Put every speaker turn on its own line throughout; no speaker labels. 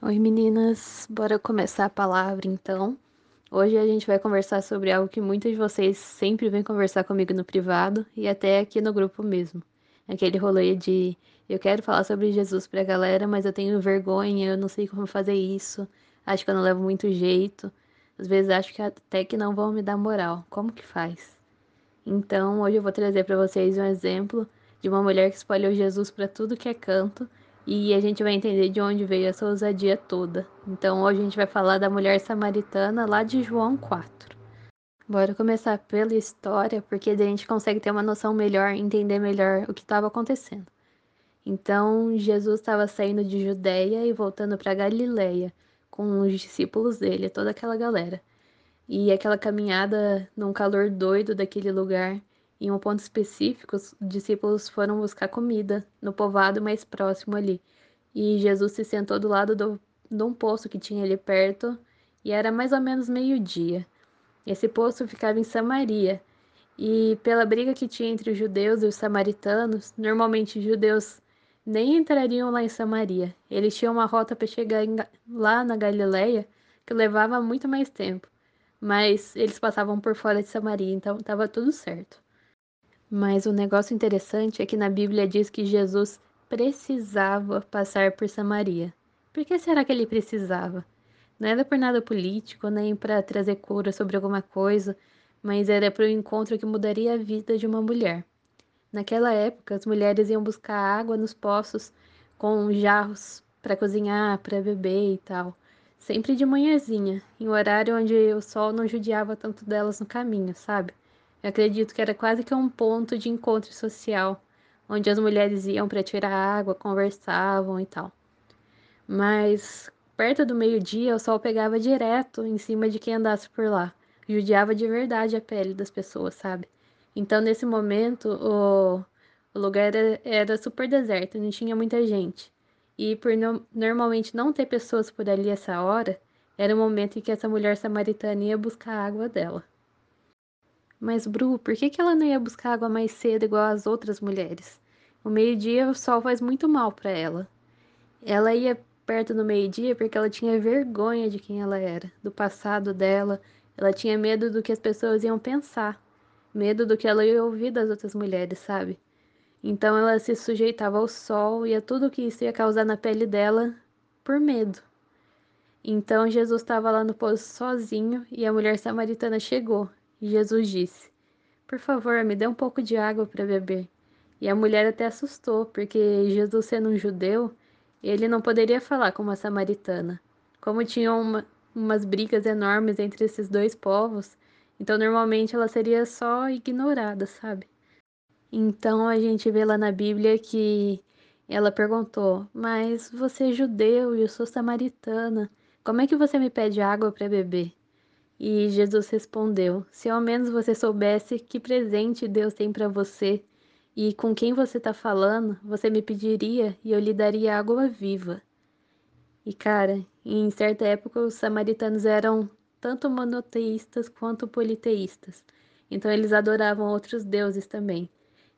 Oi meninas, bora começar a palavra então. Hoje a gente vai conversar sobre algo que muitos de vocês sempre vêm conversar comigo no privado e até aqui no grupo mesmo. Aquele rolê de eu quero falar sobre Jesus pra galera, mas eu tenho vergonha, eu não sei como fazer isso, acho que eu não levo muito jeito. Às vezes acho que até que não vão me dar moral. Como que faz? Então, hoje eu vou trazer para vocês um exemplo de uma mulher que espalhou Jesus para tudo que é canto e a gente vai entender de onde veio essa ousadia toda. Então, hoje a gente vai falar da mulher samaritana lá de João 4. Bora começar pela história, porque daí a gente consegue ter uma noção melhor, entender melhor o que estava acontecendo. Então, Jesus estava saindo de Judéia e voltando para Galiléia com os discípulos dele, toda aquela galera. E aquela caminhada num calor doido daquele lugar, em um ponto específico, os discípulos foram buscar comida no povoado mais próximo ali. E Jesus se sentou do lado do, de um poço que tinha ali perto, e era mais ou menos meio-dia. Esse poço ficava em Samaria, e pela briga que tinha entre os judeus e os samaritanos, normalmente os judeus nem entrariam lá em Samaria. Eles tinham uma rota para chegar em, lá na Galileia que levava muito mais tempo mas eles passavam por fora de Samaria, então estava tudo certo. Mas o negócio interessante é que na Bíblia diz que Jesus precisava passar por Samaria. Por que será que ele precisava? Não era por nada político, nem para trazer cura sobre alguma coisa, mas era para o encontro que mudaria a vida de uma mulher. Naquela época, as mulheres iam buscar água nos poços com jarros para cozinhar, para beber e tal sempre de manhãzinha, em um horário onde o sol não judiava tanto delas no caminho, sabe? Eu acredito que era quase que um ponto de encontro social, onde as mulheres iam para tirar água, conversavam e tal. Mas perto do meio-dia, o sol pegava direto em cima de quem andasse por lá, judiava de verdade a pele das pessoas, sabe? Então, nesse momento, o, o lugar era, era super deserto, não tinha muita gente. E por no, normalmente não ter pessoas por ali essa hora, era o momento em que essa mulher samaritana ia buscar a água dela. Mas, Bru, por que, que ela não ia buscar água mais cedo igual as outras mulheres? O meio-dia o sol faz muito mal para ela. Ela ia perto do meio-dia porque ela tinha vergonha de quem ela era, do passado dela. Ela tinha medo do que as pessoas iam pensar, medo do que ela ia ouvir das outras mulheres, sabe? Então ela se sujeitava ao sol e a tudo que isso ia causar na pele dela por medo. Então Jesus estava lá no poço sozinho e a mulher samaritana chegou. Jesus disse: Por favor, me dê um pouco de água para beber. E a mulher até assustou, porque Jesus, sendo um judeu, ele não poderia falar com uma samaritana. Como tinham uma, umas brigas enormes entre esses dois povos, então normalmente ela seria só ignorada, sabe? Então a gente vê lá na Bíblia que ela perguntou: Mas você é judeu e eu sou samaritana, como é que você me pede água para beber? E Jesus respondeu: Se ao menos você soubesse que presente Deus tem para você e com quem você está falando, você me pediria e eu lhe daria água viva. E cara, em certa época os samaritanos eram tanto monoteístas quanto politeístas. Então eles adoravam outros deuses também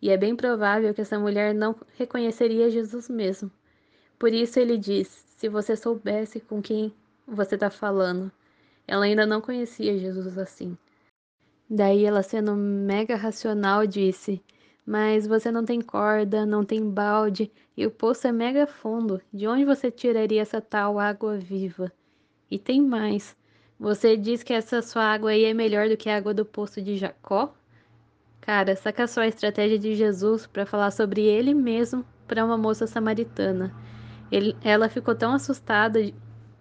e é bem provável que essa mulher não reconheceria Jesus mesmo. Por isso ele diz: se você soubesse com quem você está falando. Ela ainda não conhecia Jesus assim. Daí ela, sendo mega racional, disse: Mas você não tem corda, não tem balde, e o poço é mega fundo. De onde você tiraria essa tal água viva? E tem mais. Você diz que essa sua água aí é melhor do que a água do poço de Jacó? Cara, saca só a estratégia de Jesus para falar sobre ele mesmo para uma moça samaritana. Ele, ela ficou tão assustada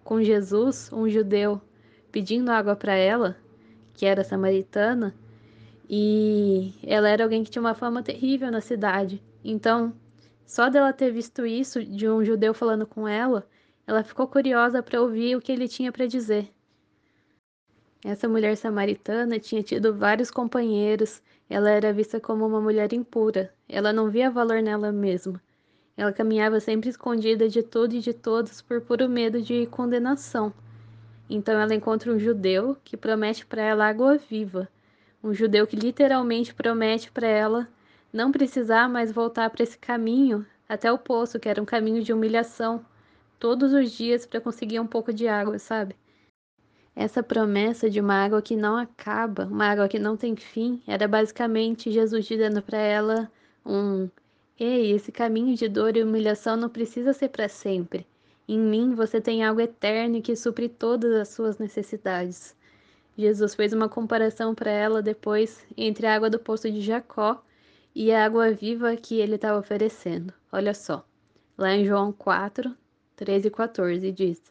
com Jesus, um judeu, pedindo água para ela, que era samaritana, e ela era alguém que tinha uma fama terrível na cidade. Então, só dela ter visto isso de um judeu falando com ela, ela ficou curiosa para ouvir o que ele tinha para dizer. Essa mulher samaritana tinha tido vários companheiros ela era vista como uma mulher impura. Ela não via valor nela mesma. Ela caminhava sempre escondida de tudo e de todos por puro medo de condenação. Então ela encontra um judeu que promete para ela água viva. Um judeu que literalmente promete para ela não precisar mais voltar para esse caminho até o poço, que era um caminho de humilhação, todos os dias para conseguir um pouco de água, sabe? Essa promessa de uma água que não acaba, uma água que não tem fim, era basicamente Jesus dizendo para ela um: Ei, esse caminho de dor e humilhação não precisa ser para sempre. Em mim você tem algo eterno que supre todas as suas necessidades. Jesus fez uma comparação para ela depois entre a água do poço de Jacó e a água viva que ele estava oferecendo. Olha só, lá em João 4, 13 e 14 diz: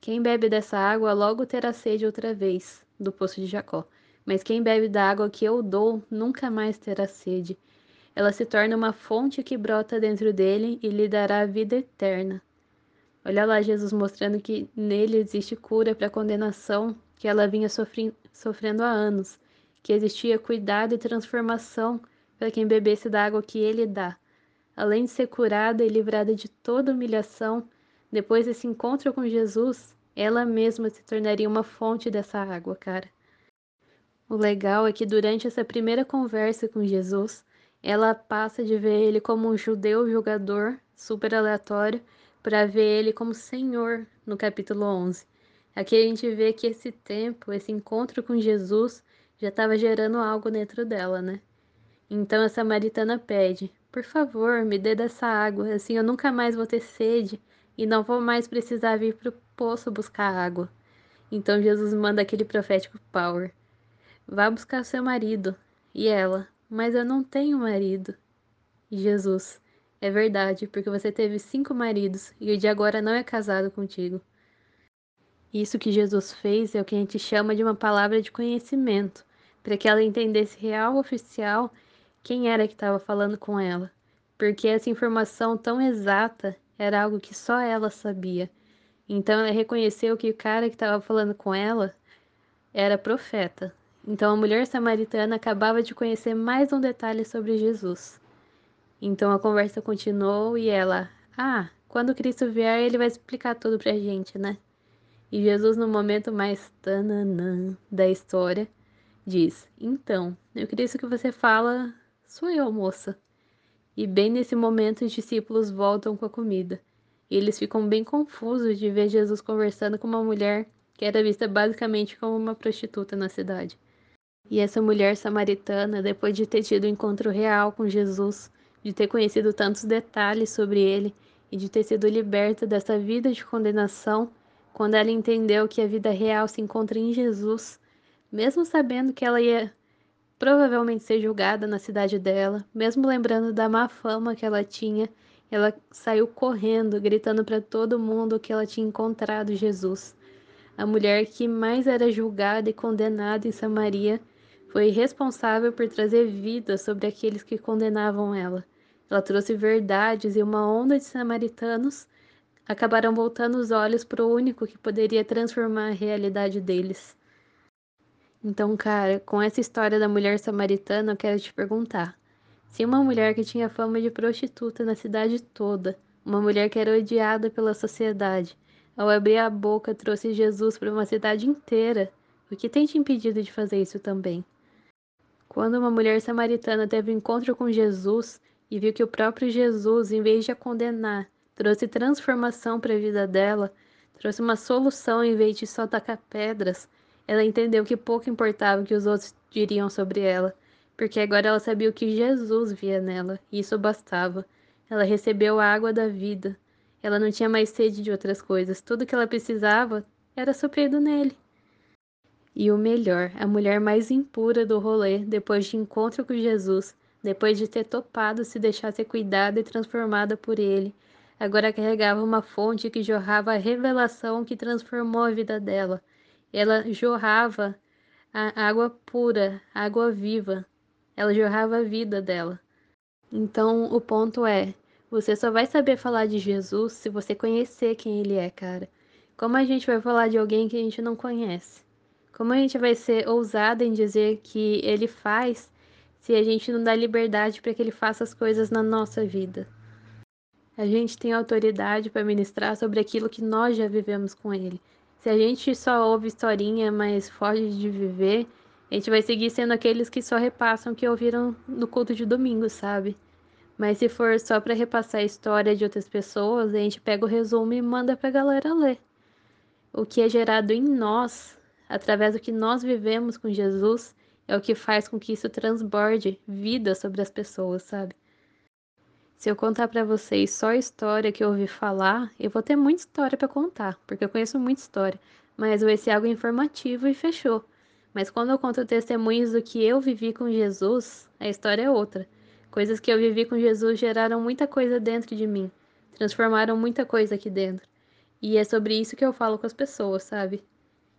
Quem bebe dessa água logo terá sede outra vez, do poço de Jacó. Mas quem bebe da água que eu dou nunca mais terá sede. Ela se torna uma fonte que brota dentro dele e lhe dará a vida eterna. Olha lá Jesus mostrando que nele existe cura para a condenação que ela vinha sofrendo há anos, que existia cuidado e transformação para quem bebesse da água que ele dá. Além de ser curada e livrada de toda humilhação, depois desse encontro com Jesus, ela mesma se tornaria uma fonte dessa água, cara. O legal é que durante essa primeira conversa com Jesus, ela passa de ver ele como um judeu julgador super aleatório para ver ele como Senhor no capítulo 11. Aqui a gente vê que esse tempo, esse encontro com Jesus, já estava gerando algo dentro dela, né? Então a samaritana pede: Por favor, me dê dessa água, assim eu nunca mais vou ter sede e não vou mais precisar vir para o poço buscar água. Então Jesus manda aquele profético power: Vá buscar seu marido. E ela: Mas eu não tenho marido. E Jesus: É verdade, porque você teve cinco maridos e o de agora não é casado contigo. Isso que Jesus fez é o que a gente chama de uma palavra de conhecimento, para que ela entendesse real oficial quem era que estava falando com ela, porque essa informação tão exata era algo que só ela sabia. Então ela reconheceu que o cara que estava falando com ela era profeta. Então a mulher samaritana acabava de conhecer mais um detalhe sobre Jesus. Então a conversa continuou e ela, ah, quando Cristo vier, ele vai explicar tudo pra gente, né? E Jesus, no momento mais tananã da história, diz: Então, eu queria isso que você fala, sou eu, moça. E bem nesse momento, os discípulos voltam com a comida. E eles ficam bem confusos de ver Jesus conversando com uma mulher que era vista basicamente como uma prostituta na cidade. E essa mulher samaritana, depois de ter tido um encontro real com Jesus, de ter conhecido tantos detalhes sobre ele e de ter sido liberta dessa vida de condenação, quando ela entendeu que a vida real se encontra em Jesus, mesmo sabendo que ela ia provavelmente ser julgada na cidade dela, mesmo lembrando da má fama que ela tinha, ela saiu correndo, gritando para todo mundo que ela tinha encontrado Jesus. A mulher que mais era julgada e condenada em Samaria foi responsável por trazer vida sobre aqueles que condenavam ela. Ela trouxe verdades e uma onda de samaritanos acabaram voltando os olhos para o único que poderia transformar a realidade deles. Então, cara, com essa história da mulher samaritana, eu quero te perguntar: se uma mulher que tinha fama de prostituta na cidade toda, uma mulher que era odiada pela sociedade, ao abrir a boca trouxe Jesus para uma cidade inteira, o que tem te impedido de fazer isso também? Quando uma mulher samaritana teve um encontro com Jesus e viu que o próprio Jesus, em vez de a condenar, trouxe transformação para a vida dela, trouxe uma solução em vez de só tacar pedras. Ela entendeu que pouco importava o que os outros diriam sobre ela, porque agora ela sabia o que Jesus via nela, e isso bastava. Ela recebeu a água da vida. Ela não tinha mais sede de outras coisas. Tudo que ela precisava era suprido nele. E o melhor, a mulher mais impura do rolê, depois de encontro com Jesus, depois de ter topado se deixar ser cuidada e transformada por ele, agora carregava uma fonte que jorrava a revelação que transformou a vida dela. Ela jorrava a água pura, água viva. Ela jorrava a vida dela. Então, o ponto é: você só vai saber falar de Jesus se você conhecer quem ele é, cara. Como a gente vai falar de alguém que a gente não conhece? Como a gente vai ser ousada em dizer que ele faz se a gente não dá liberdade para que ele faça as coisas na nossa vida? A gente tem autoridade para ministrar sobre aquilo que nós já vivemos com Ele. Se a gente só ouve historinha, mas foge de viver, a gente vai seguir sendo aqueles que só repassam o que ouviram no culto de domingo, sabe? Mas se for só para repassar a história de outras pessoas, a gente pega o resumo e manda para a galera ler. O que é gerado em nós, através do que nós vivemos com Jesus, é o que faz com que isso transborde vida sobre as pessoas, sabe? Se eu contar para vocês só a história que eu ouvi falar, eu vou ter muita história para contar, porque eu conheço muita história, mas vai ser algo informativo e fechou. Mas quando eu conto testemunhos do que eu vivi com Jesus, a história é outra. Coisas que eu vivi com Jesus geraram muita coisa dentro de mim, transformaram muita coisa aqui dentro. E é sobre isso que eu falo com as pessoas, sabe?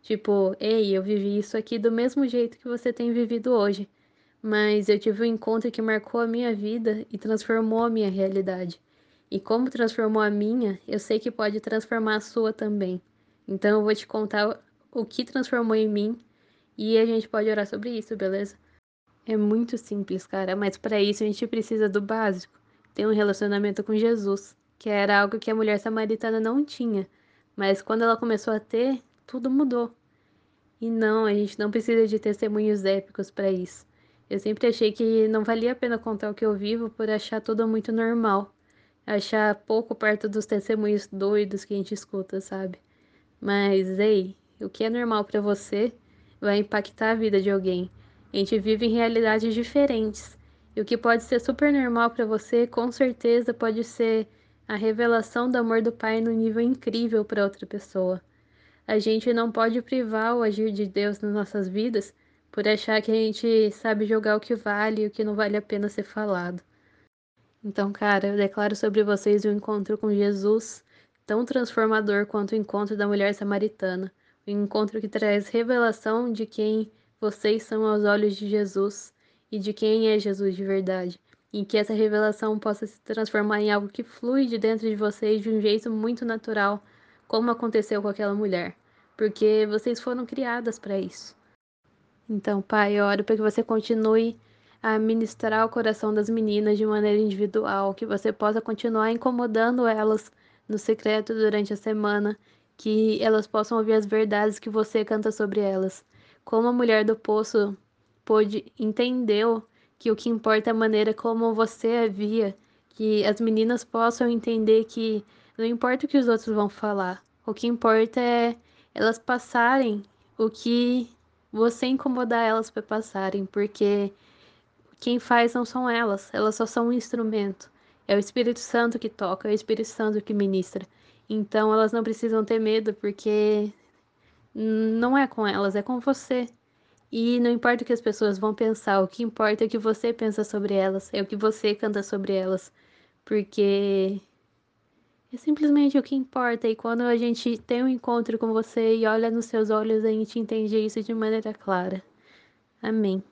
Tipo, ei, eu vivi isso aqui do mesmo jeito que você tem vivido hoje mas eu tive um encontro que marcou a minha vida e transformou a minha realidade. E como transformou a minha, eu sei que pode transformar a sua também. Então eu vou te contar o que transformou em mim e a gente pode orar sobre isso, beleza? É muito simples, cara, mas para isso a gente precisa do básico. Ter um relacionamento com Jesus, que era algo que a mulher samaritana não tinha, mas quando ela começou a ter, tudo mudou. E não, a gente não precisa de testemunhos épicos para isso. Eu sempre achei que não valia a pena contar o que eu vivo por achar tudo muito normal. Achar pouco perto dos testemunhos doidos que a gente escuta, sabe? Mas, ei, o que é normal para você vai impactar a vida de alguém. A gente vive em realidades diferentes. E o que pode ser super normal para você, com certeza pode ser a revelação do amor do Pai no nível incrível para outra pessoa. A gente não pode privar o agir de Deus nas nossas vidas por achar que a gente sabe jogar o que vale e o que não vale a pena ser falado. Então, cara, eu declaro sobre vocês o encontro com Jesus, tão transformador quanto o encontro da mulher samaritana, o encontro que traz revelação de quem vocês são aos olhos de Jesus e de quem é Jesus de verdade, e que essa revelação possa se transformar em algo que flui de dentro de vocês de um jeito muito natural, como aconteceu com aquela mulher, porque vocês foram criadas para isso. Então, Pai, eu oro para que você continue a ministrar o coração das meninas de maneira individual, que você possa continuar incomodando elas no secreto durante a semana, que elas possam ouvir as verdades que você canta sobre elas. Como a mulher do poço pôde entendeu que o que importa é a maneira como você havia, que as meninas possam entender que não importa o que os outros vão falar, o que importa é elas passarem o que você incomodar elas para passarem, porque quem faz não são elas, elas só são um instrumento. É o Espírito Santo que toca, é o Espírito Santo que ministra. Então elas não precisam ter medo, porque não é com elas, é com você. E não importa o que as pessoas vão pensar, o que importa é o que você pensa sobre elas, é o que você canta sobre elas. Porque é simplesmente o que importa. E quando a gente tem um encontro com você e olha nos seus olhos, a gente entende isso de maneira clara. Amém.